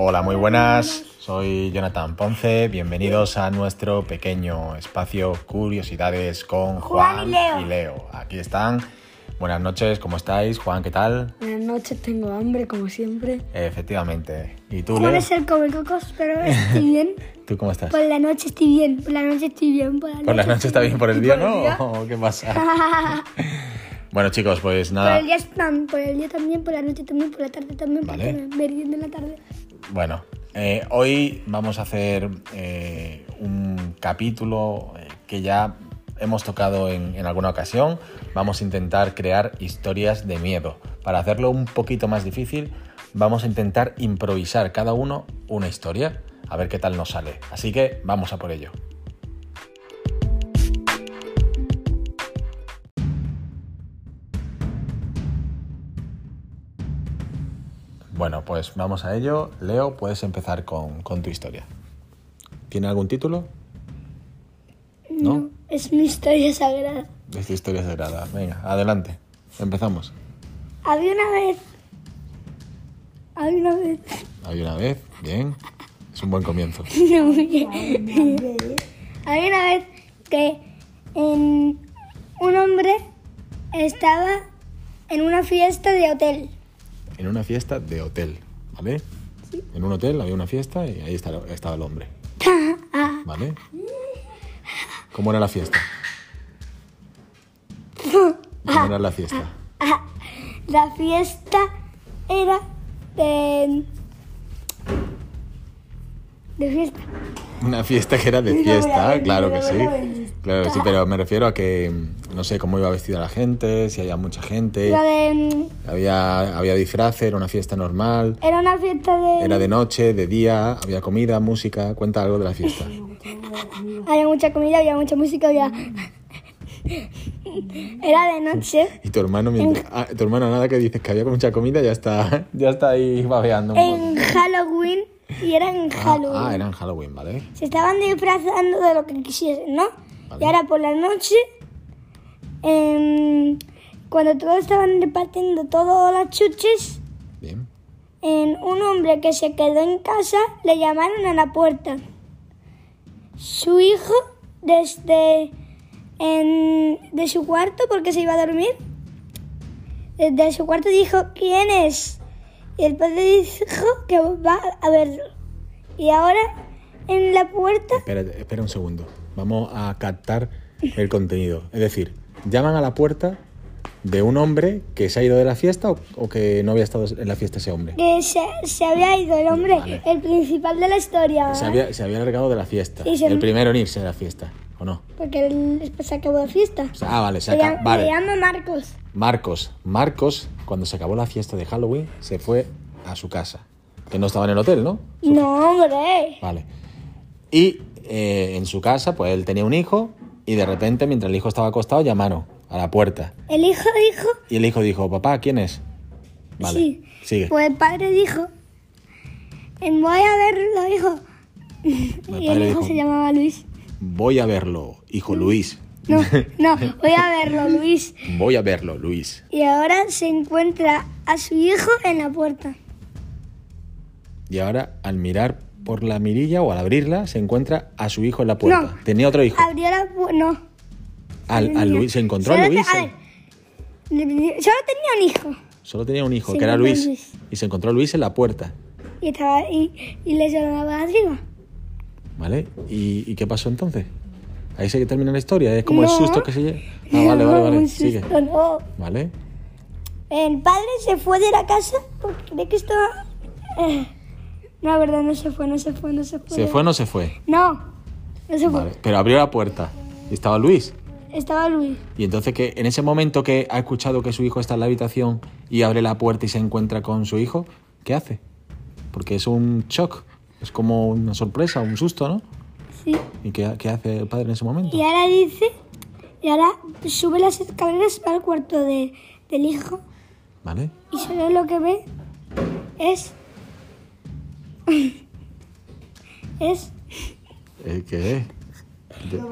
Hola, muy buenas. Soy Jonathan Ponce. Bienvenidos a nuestro pequeño espacio Curiosidades con Juan, Juan y Leo. Aquí están. Buenas noches, ¿cómo estáis? Juan, ¿qué tal? Buenas noches, tengo hambre como siempre. Efectivamente. ¿Y tú, Puede Leo? ser come cocos, pero estoy bien. ¿Tú cómo estás? Por la noche estoy bien, por la noche estoy bien, por la noche. ¿Por la noche está bien? ¿Por el ¿Y día por el no? día? ¿O ¿Qué pasa? Bueno, chicos, pues Por nada. el día están, por el día también, por la noche también, por la tarde también, Vale. me merienda en la tarde. Bueno, eh, hoy vamos a hacer eh, un capítulo eh, que ya hemos tocado en, en alguna ocasión. Vamos a intentar crear historias de miedo. Para hacerlo un poquito más difícil, vamos a intentar improvisar cada uno una historia. A ver qué tal nos sale. Así que vamos a por ello. Bueno, pues vamos a ello. Leo, puedes empezar con, con tu historia. ¿Tiene algún título? ¿No? Es mi historia sagrada. Es tu historia sagrada. Venga, adelante. Empezamos. Había una vez. Había una vez. Hay una vez. Bien. Es un buen comienzo. No, bien. Había una vez que en- un hombre estaba en una fiesta de hotel. En una fiesta de hotel, ¿vale? En un hotel había una fiesta y ahí estaba, estaba el hombre, ¿vale? ¿Cómo era la fiesta? ¿Cómo era la fiesta? La fiesta era de. de fiesta. Una fiesta que era de fiesta, claro que sí. Claro que sí, pero me refiero a que no sé cómo iba vestida la gente, si había mucha gente, de. había, había disfraces, era una fiesta normal, Era una fiesta de. era de noche, de día, había comida, música, cuenta algo de la fiesta. Había mucha comida, había mucha música, había. Era de noche. Y tu hermano, mientras, ah, tu hermano nada que dices que había mucha comida, ya está, ya está ahí babeando. En Halloween. Y era en Ah, Halloween. ah, era en Halloween, ¿vale? Se estaban disfrazando de lo que quisiesen, ¿no? Vale. Y ahora por la noche, em, cuando todos estaban repartiendo todos los chuches, Bien. en un hombre que se quedó en casa le llamaron a la puerta. Su hijo, desde en- de su cuarto, porque se iba a dormir, desde su cuarto dijo, ¿quién es? Y el padre dijo que va a verlo. Y ahora en la puerta, Espera, espera un segundo. Vamos a captar el contenido. Es decir, llaman a la puerta de un hombre que se ha ido de la fiesta o, o que no había estado en la fiesta ese hombre. que se, se había ido el hombre, Vale. el principal de la historia, Se había, se había largado de la fiesta. Se- El primero en irse de la fiesta, ¿o no? porque él después se acabó la fiesta. Ah, vale, se acabó. llama, Vale. se llama Marcos. Marcos. Marcos, cuando se acabó la fiesta de Halloween, se fue a su casa. Que no estaba en el hotel, ¿no? No, hombre. Vale. Y eh, en su casa, pues él tenía un hijo y de repente, mientras el hijo estaba acostado, llamaron a la puerta. El hijo dijo, Y el hijo dijo, papá, ¿quién es? Vale, sí. sigue. Pues el padre dijo, "Em, voy a verlo, hijo. El y el hijo dijo, se llamaba Luis. Voy a verlo, hijo Luis. No, no, voy a verlo, Luis. Voy a verlo, Luis. Y ahora se encuentra a su hijo en la puerta. Y ahora, al mirar por la mirilla o al abrirla, se encuentra a su hijo en la puerta. No. Tenía otro hijo. Abrió la puerta, no. Al, al Luis, se encontró a te- Luis. a ver, solo tenía un hijo. Solo tenía un hijo, Se que era Luis. Luis. Y se encontró a Luis en la puerta. Y, estaba, y, y le llamaba arriba. ¿Vale? ¿Y, y qué pasó entonces? Ahí se termina la historia. Es como el susto que se lleva. Ah, vale, vale, vale. Un Sigue. susto, no. ¿Vale? El padre se fue de la casa porque cree que estaba... eh, No, la verdad, no se fue, no se fue, no se fue. ¿Se fue o no se fue? No, no se fue. Vale. Pero abrió la puerta. Y estaba Luis. Estaba Luis. Y entonces que en ese momento que ha escuchado que su hijo está en la habitación y abre la puerta y se encuentra con su hijo, ¿qué hace? Porque es un shock, es como una sorpresa, un susto, ¿no? Sí. ¿Y qué, qué hace el padre en ese momento? Y ahora dice... Y ahora sube las escaleras al cuarto de, del hijo ¿Vale? y solo lo que ve es... es Eh, ¿Qué es?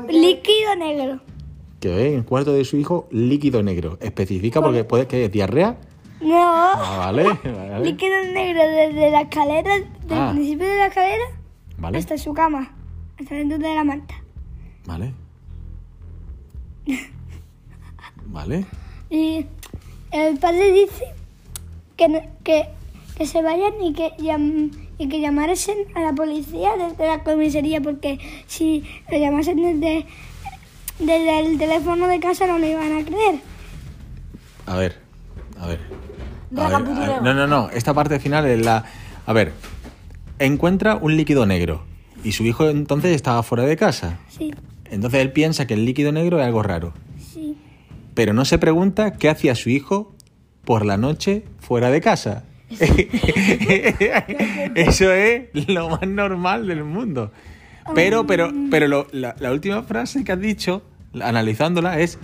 líquido negro. Que ve en el cuarto de su hijo líquido negro. Especifica porque puede que es diarrea. No. Ah, vale, vale. Líquido negro desde la escalera, del Ah. principio de la escalera Vale, hasta su cama, hasta dentro de la manta. vale. Vale. Y el padre dice que, no- que, que se vayan y que, llam- y que llamasen a la policía desde la comisaría, porque si lo llamasen desde, desde el teléfono de casa no lo iban a creer. A ver, a ver. A ver, a. No, no, no. Esta parte final es la. A ver. Encuentra un líquido negro. Y su hijo entonces estaba fuera de casa. Sí, Entonces él piensa que el líquido negro es algo raro. sí. Pero no se pregunta qué hacía su hijo por la noche fuera de casa. Eso es lo más normal del mundo. Pero, pero, pero lo- la, la última frase que has dicho, analizándola, es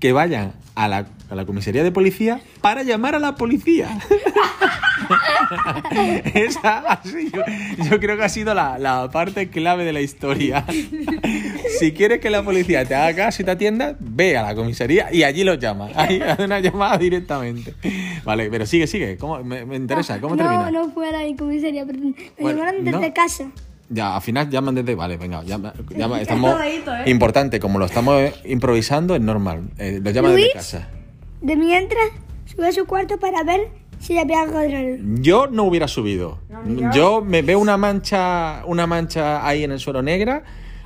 que vayan a la, a la comisaría de policía para llamar a la policía. Esa, así, yo, yo creo que ha sido la, la parte clave de la historia. Si quieres que la policía te haga caso y te atienda, ve a la comisaría y allí los llama. Ahí hace una llamada directamente. Vale, pero sigue, sigue. ¿Cómo? Me, me interesa. ¿Cómo no, termina? no fuera mi comisaría, perdón. Me Bueno, llamaron desde no. casa. Ya, al final llaman desde. Vale, venga, llama, llama, estamos. ¿eh? Importante, como lo estamos improvisando, es normal. Eh, lo llaman desde Luis. casa. De mientras, sube a su cuarto para ver si había algo. Yo no hubiera subido. Yo me veo una mancha, una mancha ahí en el suelo negra.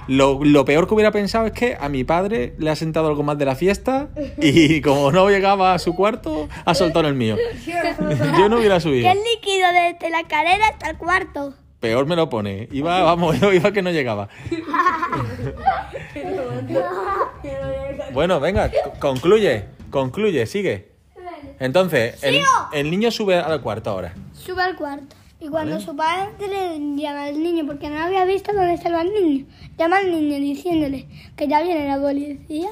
Lo, lo peor que hubiera pensado es que a mi padre le ha sentado algo más de la fiesta y como no llegaba a su cuarto, ha soltado el mío. Yo no hubiera subido. El líquido desde la escalera hasta el cuarto. Peor me lo pone. Iba, vamos, yo iba que no llegaba. Bueno, venga, co- concluye, concluye, sigue. Entonces, el, el niño sube al cuarto ahora. Sube al cuarto. Y cuando su padre le llama al niño, porque no había visto dónde estaba el niño, llama al niño diciéndole que ya viene la policía,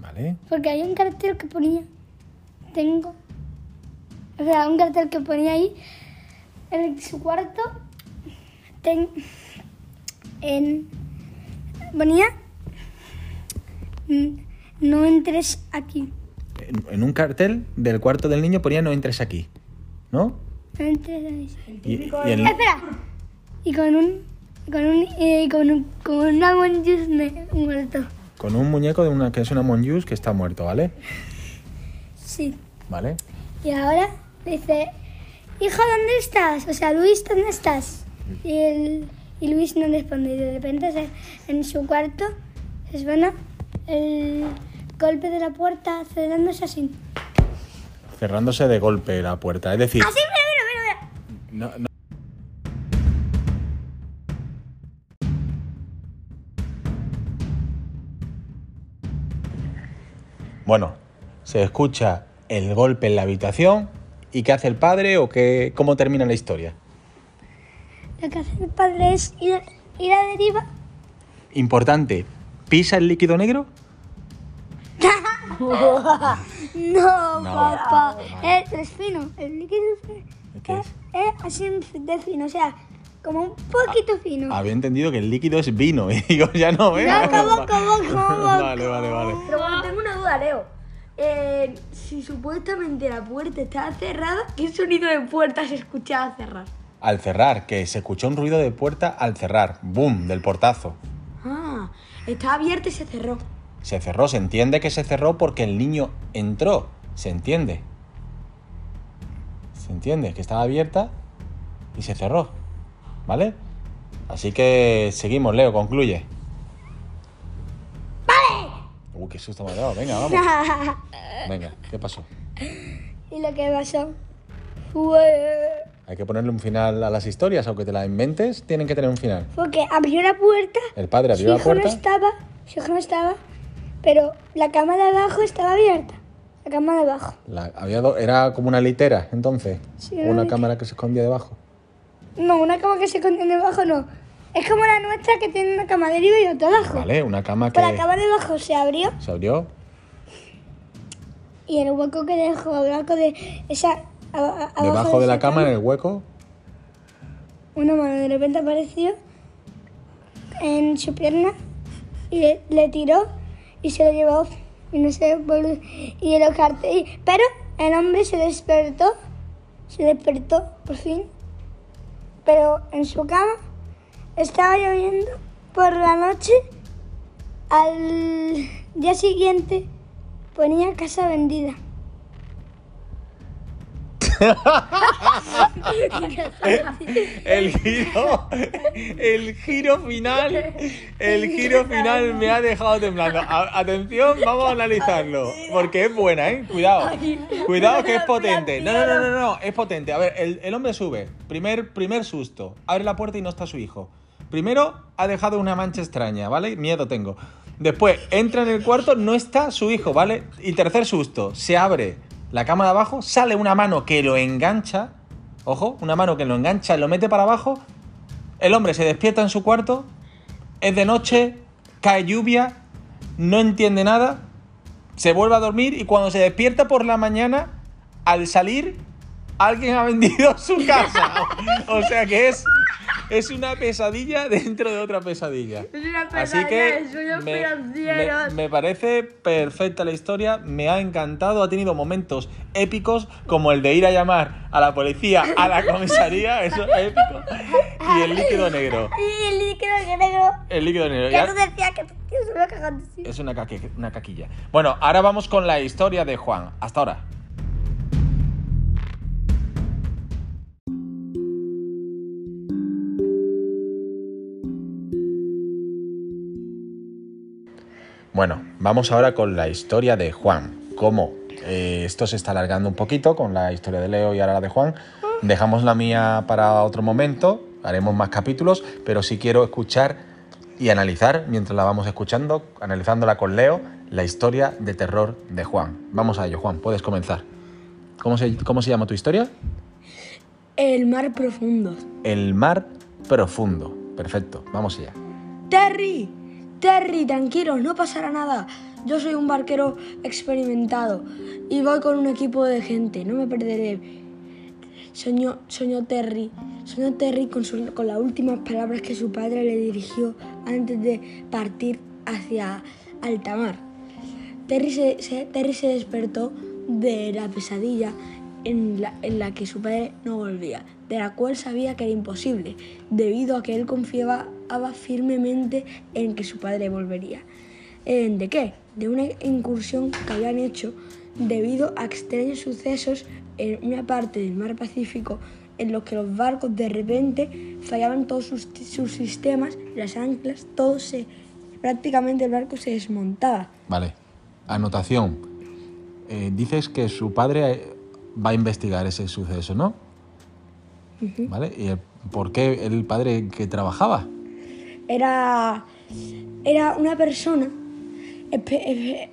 Vale. porque hay un cartel que ponía, tengo, o sea, un cartel que ponía ahí, en su cuarto, ten- en, ponía, "Mm, no entres aquí, En, en un cartel del cuarto del niño ponía no entres aquí. ¿No? no entres ahí. Y, y el- Espera. Y con un. Con un. eh, con, un con una monjus muerto. con un muñeco de una que es una monjus que está muerto, ¿vale? Sí. ¿Vale? Y ahora dice: Hijo, ¿dónde estás? O sea, Luis, ¿dónde estás? Y, el, y Luis no responde. Y de repente se- en su cuarto se suena el golpe de la puerta cerrándose así. Cerrándose de golpe la puerta. Es decir, Así, mira, mira, mira. no- no- Bueno, se escucha el golpe en la habitación. ¿Y qué hace el padre o qué, cómo termina la historia? Lo que hace el padre es ir, ir a deriva. Importante, ¿pisa el líquido negro? No, No, papá. vale. Es, es fino. El líquido es, ¿Qué es, es así de fino. O sea, como un poquito fino. Había entendido que el líquido es vino y digo, ya no, ¿eh? No, ¿cómo, cómo, cómo? Vale, vale, vale. Pero bueno, tengo una duda, Leo. Eh, si supuestamente la puerta estaba cerrada, ¿qué sonido de puerta se escuchaba cerrar? Al cerrar, que se escuchó un ruido de puerta al cerrar. ¡Boom! Del portazo. Ah, estaba abierta y se cerró. Se cerró, se entiende que se cerró porque el niño entró. Se entiende. Se entiende que estaba abierta y se cerró. ¿Vale? Así que seguimos, Leo, concluye. Uy, qué susto me ha dado. Venga, vamos. Venga, ¿qué pasó? y lo que pasó fue, Hay que ponerle un final a las historias, aunque te las inventes, tienen que tener un final. fue que abrió la puerta. El padre Su abrió la hijo no puerta. estaba. Su hijo no estaba. Pero la cama de abajo estaba abierta. La cama de abajo. La- había do- era como una litera, entonces. Sí, una una cámara que se escondía debajo. No, una cama que se contiene debajo no. Es como la nuestra que tiene una cama de arriba y otra abajo. Vale, una cama que Pues la cama de abajo se abrió se abrió. y el hueco que dejó abajo de esa a- a- abajo Debajo de la cama, en el hueco, una mano de repente apareció en su pierna y le, le tiró y se lo llevó y no sé volvió- y los carteles pero El hombre se despertó, se despertó por fin, pero en su cama estaba lloviendo por la noche. Al día siguiente ponía casa vendida. El giro, el giro final, el giro final me ha dejado temblando. A- atención, vamos a analizarlo, porque es buena, ¿eh? Cuidado, cuidado que es potente. No, no, no, no, no, es potente. A ver, el, el hombre sube, primer, primer susto, abre la puerta y no está su hijo. Primero, ha dejado una mancha extraña, ¿vale? Miedo tengo. Después, entra en el cuarto, no está su hijo, ¿vale? Y tercer susto, se abre la cama de abajo, sale una mano que lo engancha, ojo, una mano que lo engancha, lo mete para abajo, el hombre se despierta en su cuarto, es de noche, cae lluvia, no entiende nada, se vuelve a dormir y cuando se despierta por la mañana, al salir, alguien ha vendido su casa. O sea que es, es una pesadilla dentro de otra pesadilla. Es una Así pesadilla que de sueños me, me- me parece perfecta la historia, me ha encantado, ha tenido momentos épicos como el de ir a llamar a la policía a la comisaría, eso es épico, y el líquido negro. Y el líquido negro, El líquido negro. que ya- tú decías que se iba cagando así. es una, caque- una caquilla. Bueno, ahora vamos con la historia de Juan. Hasta ahora. Bueno, vamos ahora con la historia de Juan. Como eh, esto se está alargando un poquito con la historia de Leo y ahora la de Juan, dejamos la mía para otro momento, haremos más capítulos, pero sí quiero escuchar y analizar, mientras la vamos escuchando, analizándola con Leo, la historia de terror de Juan. Vamos a ello, Juan, puedes comenzar. ¿Cómo se, cómo se llama tu historia? El mar profundo. El mar profundo. Perfecto, vamos allá. Terry, Terry, tranquilo, no pasará nada. Yo soy un barquero experimentado y voy con un equipo de gente, no me perderé. Soñó, soñó Terry, soñó Terry con, con las últimas palabras que su padre le dirigió antes de partir hacia alta mar. Terry se, se- Terry se despertó de la pesadilla en la, en la que su padre no volvía, de la cual sabía que era imposible, debido a que él confiaba firmemente en que su padre volvería. ¿De qué? De una incursión que habían hecho debido a extraños sucesos en una parte del mar Pacífico en los que los barcos de repente fallaban todos sus, sus sistemas, las anclas, todo se... prácticamente el barco se desmontaba. Vale. Anotación. Eh, dices que su padre eh, va a investigar ese suceso, ¿no? ¿Vale? ¿Y el- por qué el padre que trabajaba? Era, era una persona.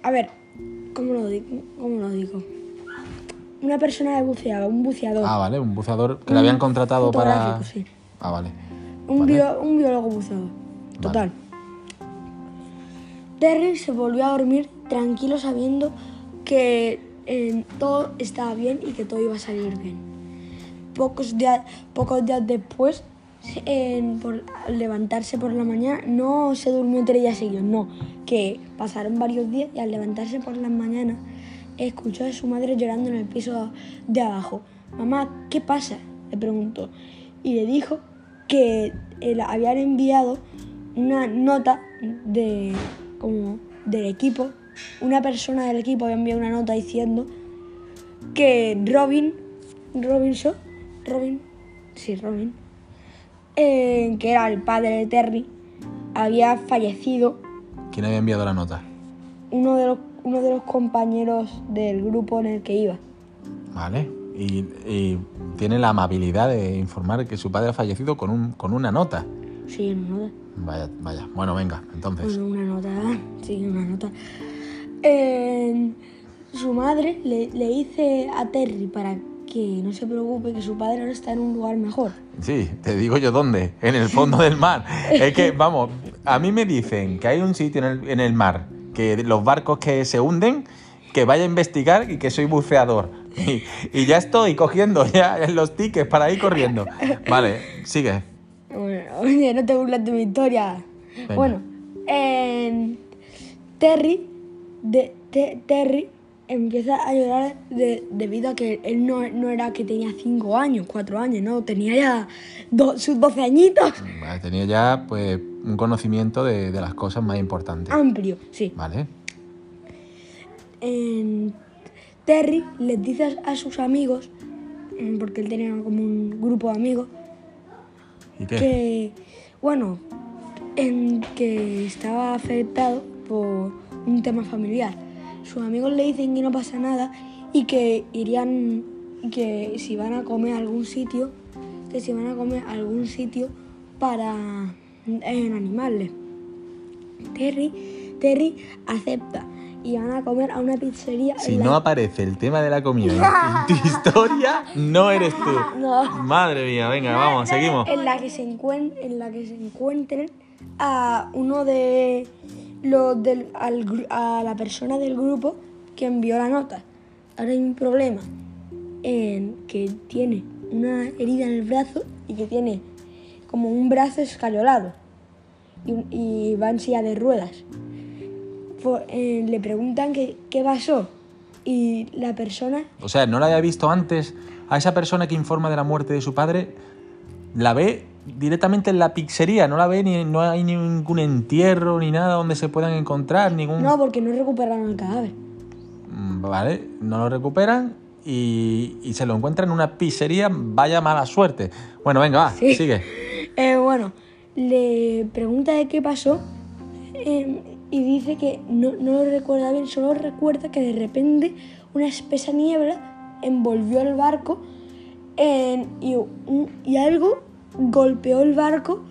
A ver, ¿cómo lo digo? ¿Cómo lo digo? Una persona de buceado, un buceador. Ah, vale, un buceador que le habían contratado para... sí. Ah, vale. un, vale. bio- un biólogo buceador. Total. Terry se volvió a dormir tranquilo sabiendo que eh, todo estaba bien y que todo iba a salir bien. Pocos días, pocos días después, levantarse por la mañana, no se durmió tres días seguidos, no, que pasaron varios días y al levantarse por las mañanas escuchó a su madre llorando en el piso de abajo. Mamá, ¿qué pasa? le preguntó y le dijo que le habían enviado una nota de como del equipo, una persona del equipo había enviado una nota diciendo que Robin, Robinson, Robin, sí, Robin, eh, que era el padre de Terry, había fallecido ¿Quién había enviado la nota? uno de los, uno de los compañeros del grupo en el que iba. Vale. Y, y tiene la amabilidad de informar que su padre ha fallecido con, un, con una nota. Sí, una nota. Vaya, vaya. Bueno, venga, entonces. Bueno, una nota, sí, una nota. Eh, su madre le, le dice a Terry para que no se preocupe que su padre ahora está en un lugar mejor. Sí, te digo yo dónde, en el fondo del mar. Es que, vamos, a mí me dicen que hay un sitio en el, en el mar, que los barcos que se hunden, que vaya a investigar y que soy buceador. Y, y ya estoy cogiendo ya los tickets para ir corriendo. Vale, sigue. Bueno, oye, no te burles de mi historia. Venga. Bueno, eh, Terry, de, Te- Terry empieza a llorar de- debido a que él no, no era que tenía 5 años, 4 años, no, tenía ya do- sus 12 añitos. Vale, Tenía ya pues un conocimiento de, de las cosas más importantes. Amplio, sí. Vale. En- Terry les dice a, sus amigos, mm, porque él tenía como un grupo de amigos, ¿Y qué? que, bueno, en que estaba afectado por un tema familiar. Sus amigos le dicen que no pasa nada y que irían, que si van a comer a algún sitio, que si van a comer a algún sitio para eh, animarle. Terry, Terry acepta y van a comer a una pizzería. Si en la- no aparece el tema de la comida en tu historia, no eres tú. No. Madre mía, venga, vamos, seguimos. en la que se encuent- en la que se encuentren a uno de los del al a la persona del grupo que envió la nota. Ahora hay un problema en que tiene una herida en el brazo y que tiene como un brazo escayolado y, y va en silla de ruedas. Eh, le preguntan que- qué pasó y la persona O sea, no la había visto antes a esa persona que informa de la muerte de su padre. La ve directamente en la pizzería, no la ve ni no hay ningún entierro ni nada donde se puedan encontrar, ningún no porque no recuperaron el cadáver. Mm, Vale, no lo recuperan y, y se lo encuentran en una pizzería, vaya mala suerte. Bueno, venga, va, Sí. sigue. Eh, bueno, le pregunta de qué pasó eh, y dice que no, no lo recuerda bien, solo recuerda que de repente una espesa niebla envolvió el barco en- y, y algo golpeó el barco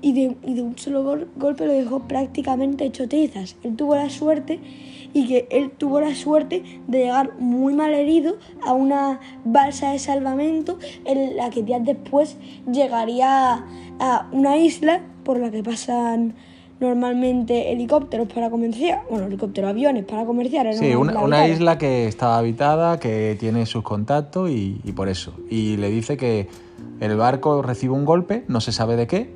y de, un solo gol- golpe lo dejó prácticamente hecho trizas. Él tuvo la suerte y que él tuvo la suerte de llegar muy mal herido a una balsa de salvamento en la que días después llegaría a una isla por la que pasan normalmente helicópteros para comerciar, bueno, helicópteros, aviones para comerciar. Sí, una, isla que estaba habitada, que tiene sus contactos y, y por eso. Y le dice que el barco recibe un golpe, no se sabe de qué,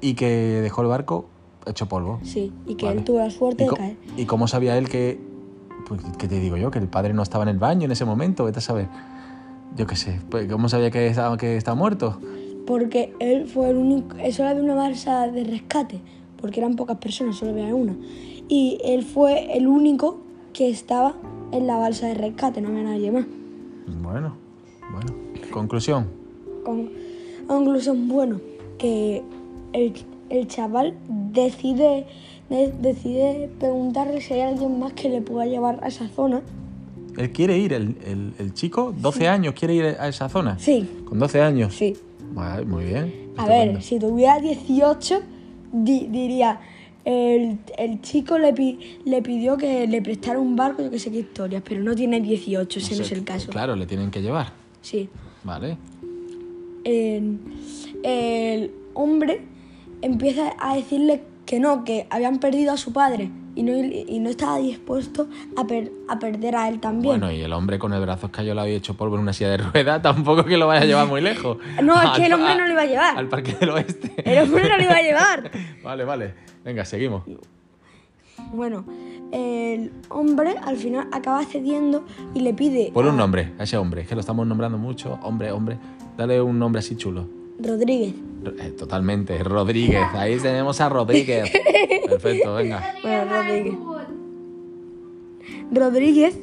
y que dejó el barco hecho polvo. Sí, y que Vale. él tuvo la suerte ¿Y, de caer. ¿Y cómo sabía él que, pues, qué te digo yo, que el padre no estaba en el baño en ese momento? Vete a saber. Yo qué sé, pues, ¿cómo sabía que estaba, que estaba muerto? Porque él fue el único, eso era de una balsa de rescate, porque eran pocas personas, solo había una. Y él fue el único que estaba en la balsa de rescate, no había nadie más. Bueno, bueno. Conclusión. Con conclusión, bueno, que el, el chaval decide, de- decide preguntarle si hay alguien más que le pueda llevar a esa zona. Él quiere ir, el, el- el chico, 12 años, quiere ir a esa zona. Sí, Con 12 años. sí. Muy bien. A ver, si tuviera 18, di- diría, el, el chico le, pi- le pidió que le prestara un barco, yo que sé qué historias, pero no tiene 18, ese no, sé, es el caso. Claro, le tienen que llevar. Sí. Vale. El, el hombre empieza a decirle que no, que habían perdido a su padre y no, y no estaba dispuesto a, per- a perder a él también. Bueno, y el hombre con el brazo escayolado y hecho polvo en una silla de ruedas, tampoco que lo vaya a llevar muy lejos. No, es que el hombre no lo iba a llevar. Al parque del oeste. El hombre no lo iba a llevar. Vale, vale. Venga, seguimos. Bueno, el hombre al final acaba cediendo y le pide Ponle un nombre a ese hombre, es que lo estamos nombrando mucho. Hombre, hombre. Dale un nombre así chulo. Rodríguez. Eh, totalmente, Rodríguez. Ahí tenemos a Rodríguez. Perfecto, venga. Bueno, Rodríguez. Rodríguez.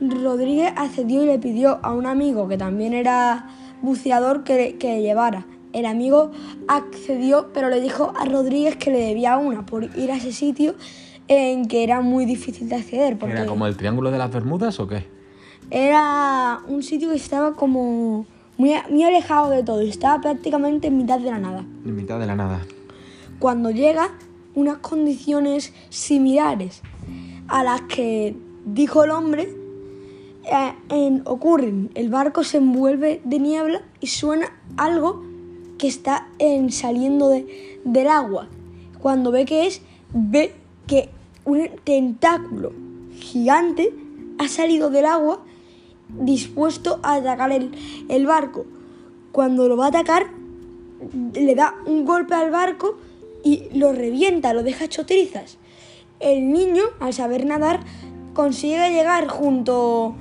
Rodríguez accedió y le pidió a un amigo que también era buceador que, que le llevara. El amigo accedió, pero le dijo a Rodríguez que le debía una por ir a ese sitio en que era muy difícil de acceder. Porque ¿Era como el Triángulo de las Bermudas o qué? era un sitio que estaba como muy, muy alejado de todo y estaba prácticamente en mitad de la nada. En mitad de la nada. cuando llega unas condiciones similares a las que dijo el hombre, eh, en- ocurren. El barco se envuelve de niebla y suena algo que está en- saliendo de- del agua. Cuando ve que es, ve que un tentáculo gigante ha salido del agua dispuesto a atacar el, el barco. Cuando lo va a atacar, le da un golpe al barco y lo revienta, lo deja hecho. El niño, al saber nadar, consigue llegar junto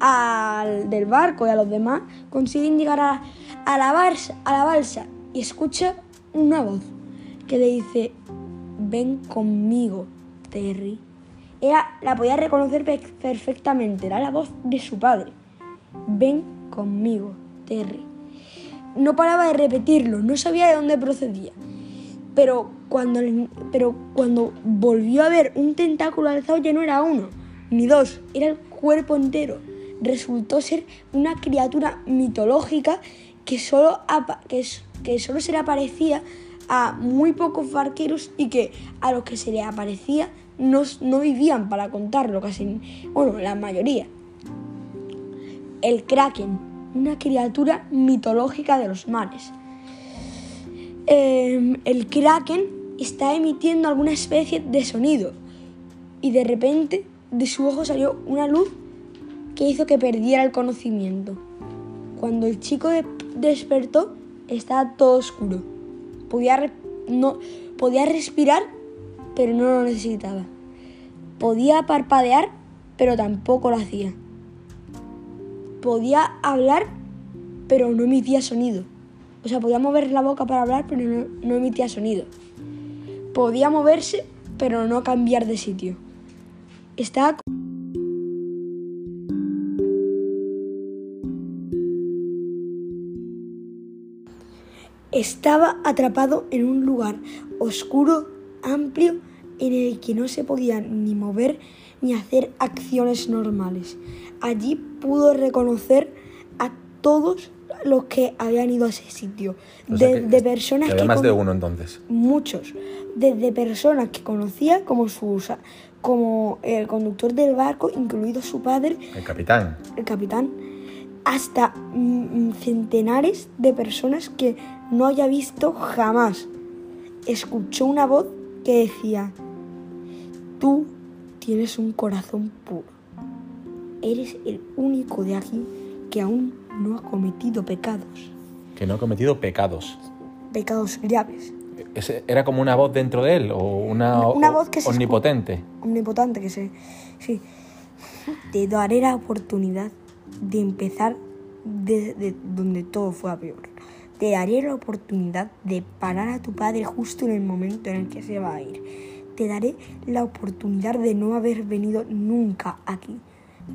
al del barco y a los demás, consiguen llegar a, a la, balsa, a la balsa y escucha una voz que le dice, ven conmigo, Terry. Ella la podía reconocer pe- perfectamente, era la voz de su padre. Ven conmigo, Terry. No paraba de repetirlo, no sabía de dónde procedía. Pero cuando, pero cuando volvió a ver un tentáculo alzado ya no era uno, ni dos, era el cuerpo entero. Resultó ser una criatura mitológica que solo, que, solo se le aparecía a muy pocos barqueros y que a los que se le aparecía no, no vivían para contarlo, casi, bueno, la mayoría. El kraken, una criatura mitológica de los mares. Eh, el kraken está emitiendo alguna especie de sonido y de repente de su ojo salió una luz que hizo que perdiera el conocimiento. Cuando el chico de- despertó estaba todo oscuro. Podía, no, podía respirar, pero no lo necesitaba. Podía parpadear, pero tampoco lo hacía. Podía hablar, pero no emitía sonido. O sea, podía mover la boca para hablar, pero no, emitía sonido. Podía moverse, pero no cambiar de sitio. Estaba... Estaba atrapado en un lugar oscuro, amplio, en el que no se podía ni mover ni hacer acciones normales. Allí pudo reconocer a todos los que habían ido a ese sitio, O sea de, que- de personas que había que más de uno entonces. muchos, desde personas que conocía como su como el conductor del barco, incluido su padre, El capitán. el capitán, hasta mm, centenares de personas que no haya visto jamás. Escuchó una voz que decía, tú tienes un corazón puro. Eres el único de aquí que aún no ha cometido pecados, Que no ha cometido pecados. pecados graves. Ese- ¿Era como una voz dentro de él o una, Una voz que se omnipotente? omnipotente que se... Sí. Te daré la oportunidad de empezar desde donde todo fue a peor. Te daré la oportunidad de parar a tu padre justo en el momento en el que se va a ir. Te daré la oportunidad de no haber venido nunca aquí.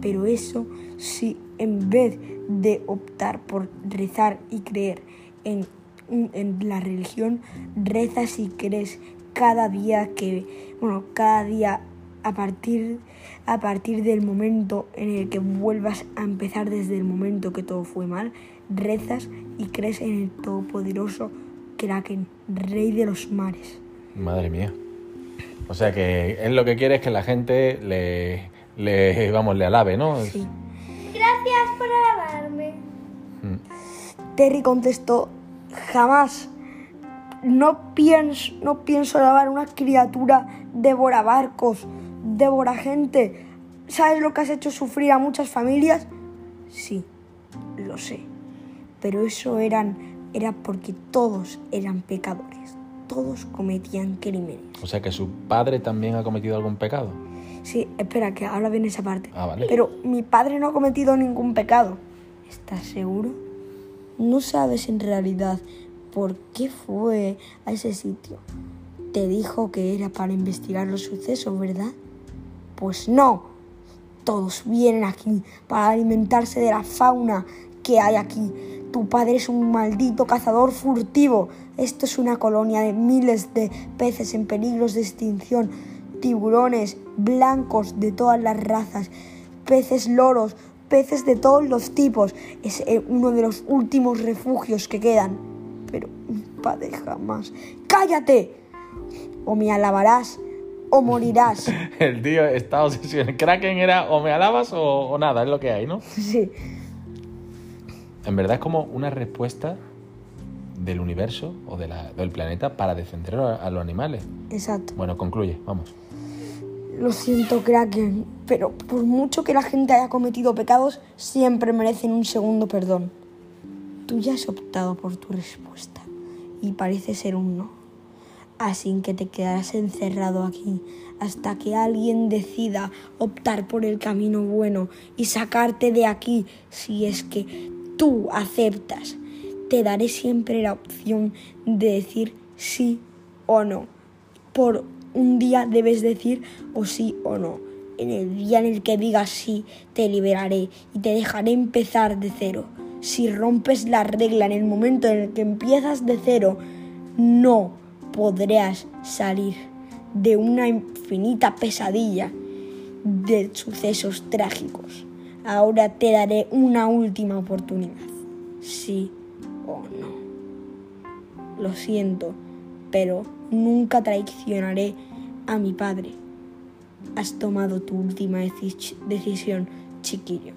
Pero eso si en vez de optar por rezar y creer en, en la religión, rezas y crees cada día que, bueno, cada día a partir, a partir del momento en el que vuelvas a empezar desde el momento que todo fue mal, rezas y crees en el todopoderoso Kraken, rey de los mares. Madre mía. O sea que él lo que quiere es que la gente le, le vamos, le alabe, ¿no? Sí. Gracias por alabarme. Mm. Terry contestó, jamás. No pienso, no pienso alabar una criatura devora barcos, devora gente. ¿Sabes lo que has hecho sufrir a muchas familias? Sí, lo sé. Pero eso eran, era porque todos eran pecadores. Todos cometían crímenes. O sea que su padre también ha cometido algún pecado. Sí, espera, que ahora viene esa parte. Ah, vale. Pero mi padre no ha cometido ningún pecado. ¿Estás seguro? No sabes en realidad por qué fue a ese sitio. Te dijo que era para investigar los sucesos, ¿verdad? Pues no. Todos vienen aquí para alimentarse de la fauna que hay aquí. Tu padre es un maldito cazador furtivo. Esto es una colonia de miles de peces en peligros de extinción. Tiburones blancos de todas las razas. Peces loros, peces de todos los tipos. Es eh, uno de los últimos refugios que quedan. Pero padre jamás. ¡Cállate! O me alabarás o morirás. El tío está obsesionado. El Kraken era o me alabas o, o nada, es lo que hay, ¿no? sí. En verdad es como una respuesta del universo o de la- del planeta para defender a, a los animales. Exacto. Bueno, concluye, vamos. Lo siento, Kraken, pero por mucho que la gente haya cometido pecados, siempre merecen un segundo perdón. Tú ya has optado por tu respuesta y parece ser un no. Así que te quedarás encerrado aquí hasta que alguien decida optar por el camino bueno y sacarte de aquí si es que tú aceptas. Te daré siempre la opción de decir sí o no. Por un día debes decir o sí o no. En el día en el que digas sí, te liberaré y te dejaré empezar de cero. Si rompes la regla en el momento en el que empiezas de cero, no podrás salir de una infinita pesadilla de sucesos trágicos. Ahora te daré una última oportunidad. Sí no. Lo siento, pero nunca traicionaré a mi padre. Has tomado tu última decisión, chiquillo.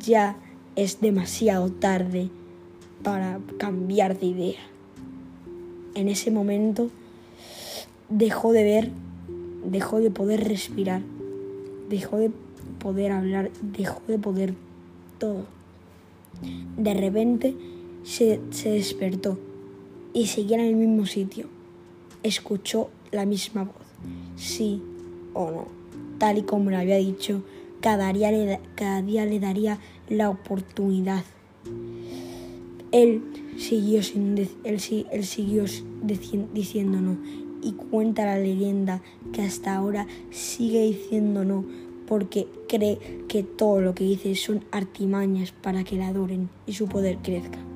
Ya es demasiado tarde para cambiar de idea. En ese momento dejó de ver, dejó de poder respirar, dejó de poder hablar, dejó de poder todo. De repente se, se despertó y seguía en el mismo sitio. Escuchó la misma voz, sí o no. Tal y como le había dicho, cada día le, cada día le daría la oportunidad. Él siguió, sin, él, él siguió diciendo no y cuenta la leyenda que hasta ahora sigue diciendo no porque cree que todo lo que dice son artimañas para que la adoren y su poder crezca.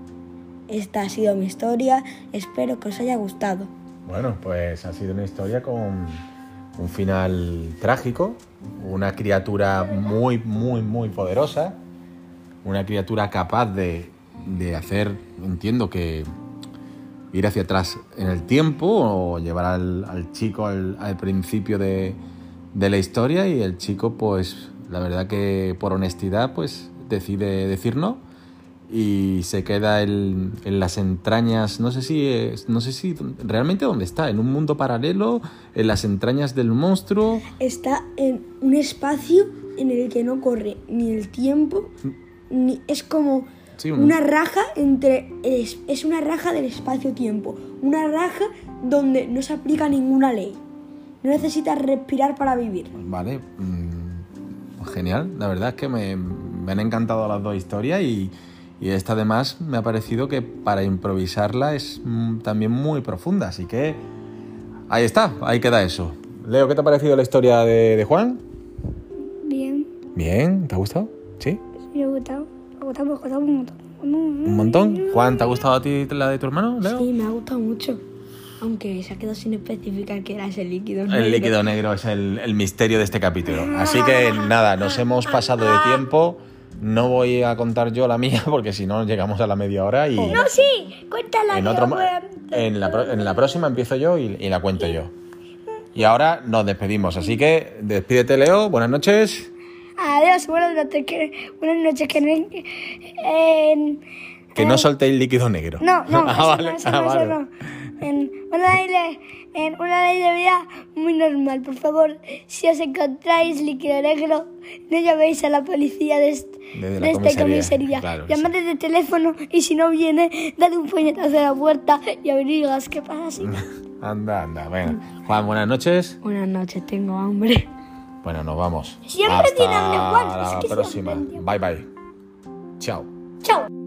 Esta ha sido mi historia, espero que os haya gustado. Bueno, pues ha sido una historia con un final trágico, una criatura muy, muy, muy poderosa, una criatura capaz de, de hacer, entiendo que ir hacia atrás en el tiempo o llevar al, chico al, principio de, la historia y el chico pues la verdad que por honestidad pues decide decir no y se queda en, las entrañas, no sé si no sé si realmente dónde está, en un mundo paralelo, en las entrañas del monstruo. Está en un espacio en el que no corre ni el tiempo, ni es como una raja entre es, una raja del espacio-tiempo, una raja donde no se aplica ninguna ley. No necesitas respirar para vivir. Vale, mm, genial. La verdad es que me, han encantado las dos historias y, esta además me ha parecido que para improvisarla es mm, también muy profunda. Así que ahí está, ahí queda eso. Leo, ¿qué te ha parecido la historia de, de Juan? Bien. Bien, ¿te ha gustado? ¿Sí? Me ha gustado un montón. ¿Un montón? Juan, ¿te ha gustado a ti la de tu hermano, Leo? Sí, me ha gustado mucho. Aunque se ha quedado sin especificar que era ese líquido negro. El líquido negro es el, misterio de este capítulo. Así que nada, nos hemos pasado de tiempo. No voy a contar yo la mía porque si no llegamos a la media hora y... No, sí, cuéntala. En, otro, en, la, en la próxima empiezo yo y, y la cuento yo. Y ahora nos despedimos. Así que despídete, Leo. Buenas noches. Adiós, buenas noches. Que, buenas noches. Que, en, que no soltéis líquido negro. No, no, ah, vale. ah, no, En una, ley, en una ley de vida muy normal, por favor, si os encontráis líquido negro, no llaméis a la policía de, de, esta comisaría. Llamad de teléfono y si no viene, dale un puñetazo a la puerta y averiguas qué pasa anda, anda, venga. Juan, buenas noches. Buenas noches, tengo hambre. Bueno, nos vamos. Siempre Hasta la próxima. Bye bye. Chao. Chao.